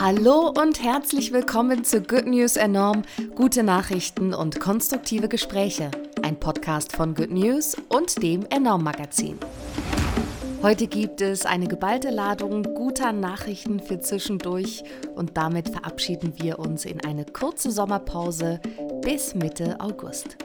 Hallo und herzlich willkommen zu Good News Enorm, gute Nachrichten und konstruktive Gespräche. Ein Podcast von Good News und dem Enorm Magazin. Heute gibt es eine geballte Ladung guter Nachrichten für zwischendurch und damit verabschieden wir uns in eine kurze Sommerpause bis Mitte August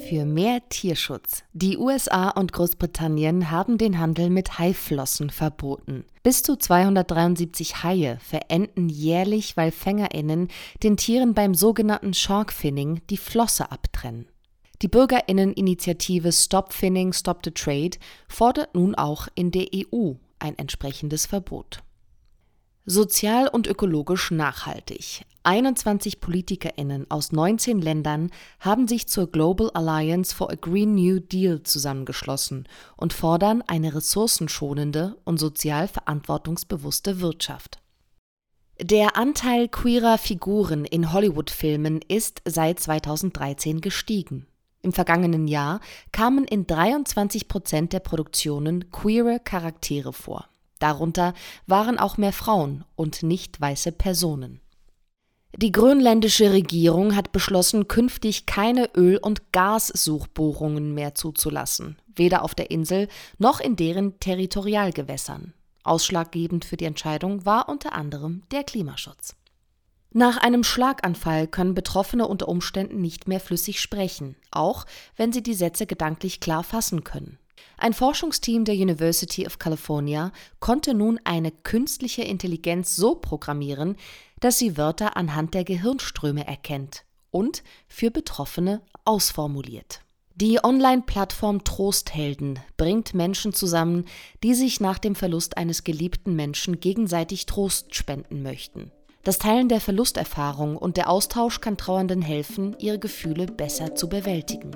für mehr Tierschutz. Die USA und Großbritannien haben den Handel mit Haiflossen verboten. Bis zu 273 Haie verenden jährlich, weil FängerInnen den Tieren beim sogenannten Sharkfinning die Flosse abtrennen. Die Bürgerinneninitiative Stop Finning, Stop the Trade fordert nun auch in der EU ein entsprechendes Verbot. Sozial und ökologisch nachhaltig. 21 PolitikerInnen aus 19 Ländern haben sich zur Global Alliance for a Green New Deal zusammengeschlossen und fordern eine ressourcenschonende und sozial verantwortungsbewusste Wirtschaft. Der Anteil queerer Figuren in Hollywood-Filmen ist seit 2013 gestiegen. Im vergangenen Jahr kamen in 23 Prozent der Produktionen queere Charaktere vor. Darunter waren auch mehr Frauen und nicht weiße Personen. Die grönländische Regierung hat beschlossen, künftig keine Öl- und Gassuchbohrungen mehr zuzulassen, weder auf der Insel noch in deren Territorialgewässern. Ausschlaggebend für die Entscheidung war unter anderem der Klimaschutz. Nach einem Schlaganfall können Betroffene unter Umständen nicht mehr flüssig sprechen, auch wenn sie die Sätze gedanklich klar fassen können. Ein Forschungsteam der University of California konnte nun eine künstliche Intelligenz so programmieren, dass sie Wörter anhand der Gehirnströme erkennt und für Betroffene ausformuliert. Die Online-Plattform Trosthelden bringt Menschen zusammen, die sich nach dem Verlust eines geliebten Menschen gegenseitig Trost spenden möchten. Das Teilen der Verlusterfahrung und der Austausch kann Trauernden helfen, ihre Gefühle besser zu bewältigen.